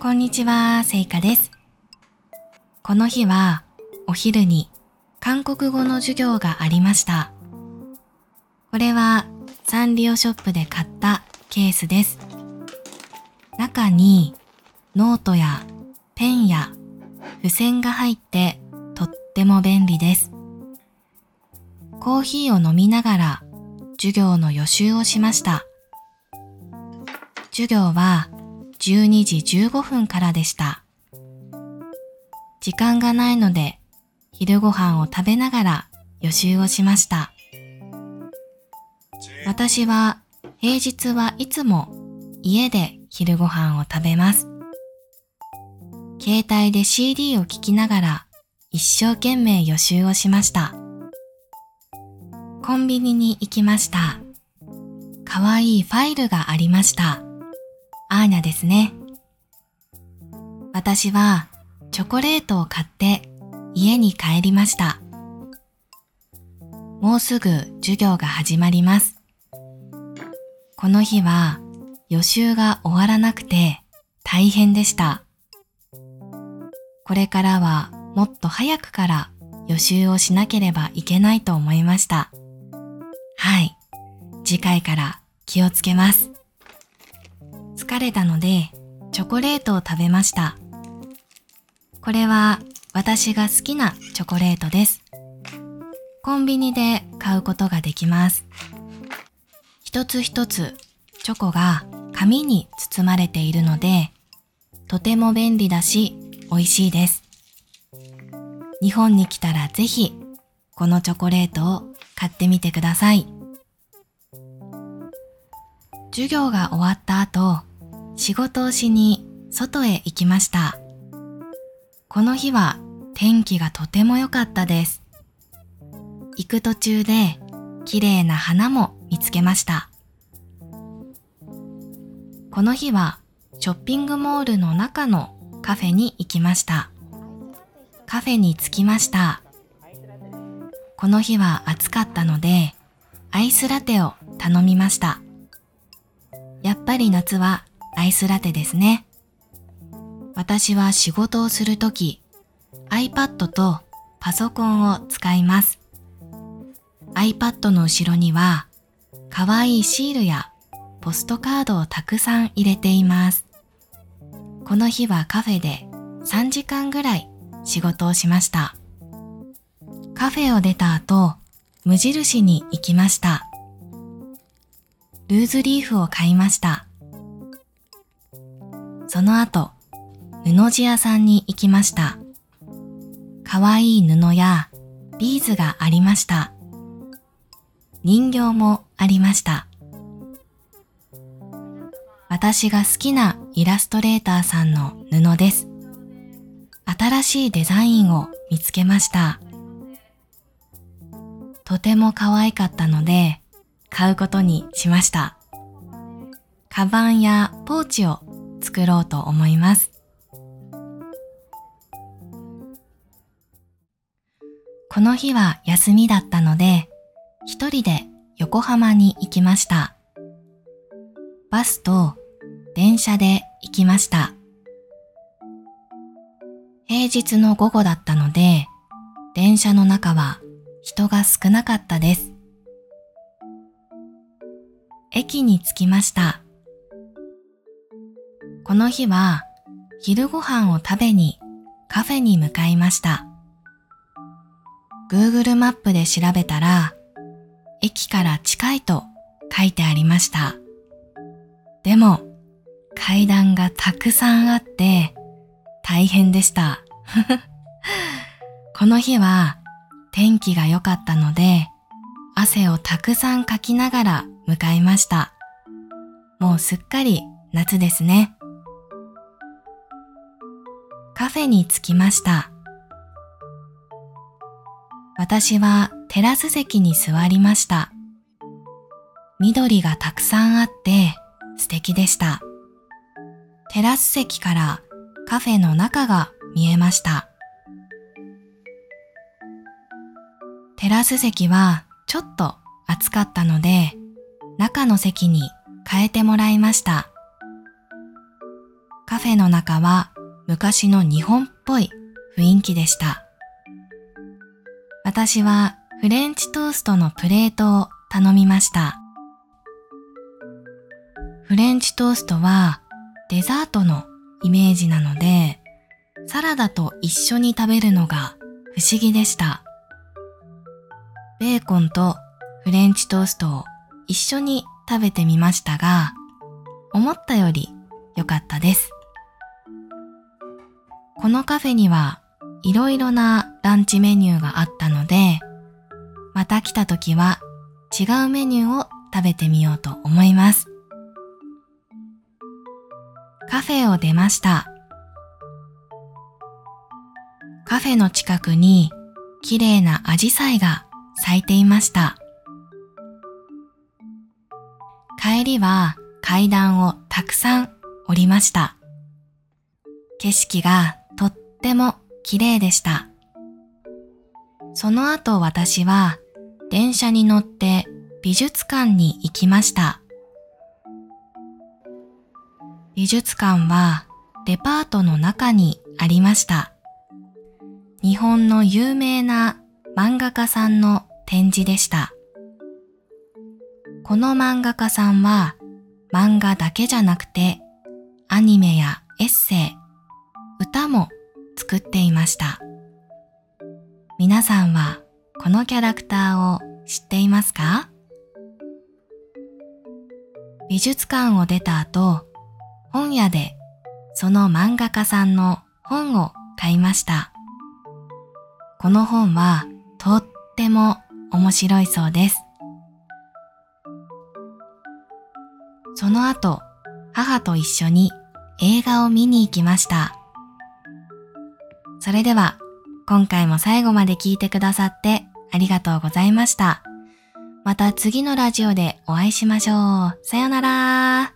こんにちは、せいかです。この日はお昼に韓国語の授業がありました。これはサンリオショップで買ったケースです。中にノートやペンや付箋が入ってとっても便利です。コーヒーを飲みながら授業の予習をしました。授業は12時15分からでした。時間がないので昼ご飯を食べながら予習をしました。私は平日はいつも家で昼ご飯を食べます。携帯で CD を聴きながら一生懸命予習をしました。コンビニに行きました。かわいいファイルがありました。アーニャですね。私はチョコレートを買って家に帰りました。もうすぐ授業が始まります。この日は予習が終わらなくて大変でした。これからはもっと早くから予習をしなければいけないと思いました。はい。次回から気をつけます。疲れたのでチョコレートを食べました。これは私が好きなチョコレートです。コンビニで買うことができます。一つ一つチョコが紙に包まれているので、とても便利だし美味しいです。日本に来たらぜひこのチョコレートを買ってみてください。授業が終わった後、仕事をしに外へ行きました。この日は天気がとても良かったです。行く途中で綺麗な花も見つけました。この日はショッピングモールの中のカフェに行きました。カフェに着きました。この日は暑かったのでアイスラテを頼みました。やっぱり夏はアイスラテですね。私は仕事をするとき iPad とパソコンを使います。iPad の後ろには可愛いシールやポストカードをたくさん入れています。この日はカフェで3時間ぐらい仕事をしました。カフェを出た後、無印に行きました。ルーズリーフを買いました。その後、布地屋さんに行きました。かわいい布やビーズがありました。人形もありました。私が好きなイラストレーターさんの布です。新しいデザインを見つけました。とても可愛かったので買うことにしました。カバンやポーチを作ろうと思います。この日は休みだったので、一人で横浜に行きました。バスと電車で行きました。平日の午後だったので、電車の中は人が少なかったです。駅に着きました。この日は昼ご飯を食べにカフェに向かいました。Google マップで調べたら、駅から近いと書いてありました。でも、階段がたくさんあって、大変でした。この日は天気が良かったので、汗をたくさんかきながら向かいました。もうすっかり夏ですね。カフェに着きました。私はテラス席に座りました。緑がたくさんあって素敵でした。テラス席からカフェの中が見えました。テラス席はちょっと暑かったので、中の席に変えてもらいました。カフェの中は昔の日本っぽい雰囲気でした。私はフレンチトーストのプレートを頼みました。フレンチトーストはデザートのイメージなので、サラダと一緒に食べるのが不思議でした。ベーコンとフレンチトーストを一緒に食べてみましたが、思ったより良かったです。このカフェにはいろいろなランチメニューがあったので、また来た時は違うメニューを食べてみようと思います。カフェを出ました。カフェの近くに綺麗なアジサイが咲いていました。帰りは階段をたくさん降りました。景色がっても綺麗でした。その後私は電車に乗って美術館に行きました。美術館はデパートの中にありました。日本の有名な漫画家さんの展示でした。この漫画家さんは漫画だけじゃなくてアニメやエッセイ、歌も作っていました。皆さんはこのキャラクターを知っていますか？美術館を出た後、本屋でその漫画家さんの本を買いました。この本はとっても面白いそうです。その後、母と一緒に映画を見に行きました。それでは、今回も最後まで聞いてくださってありがとうございました。また次のラジオでお会いしましょう。さよなら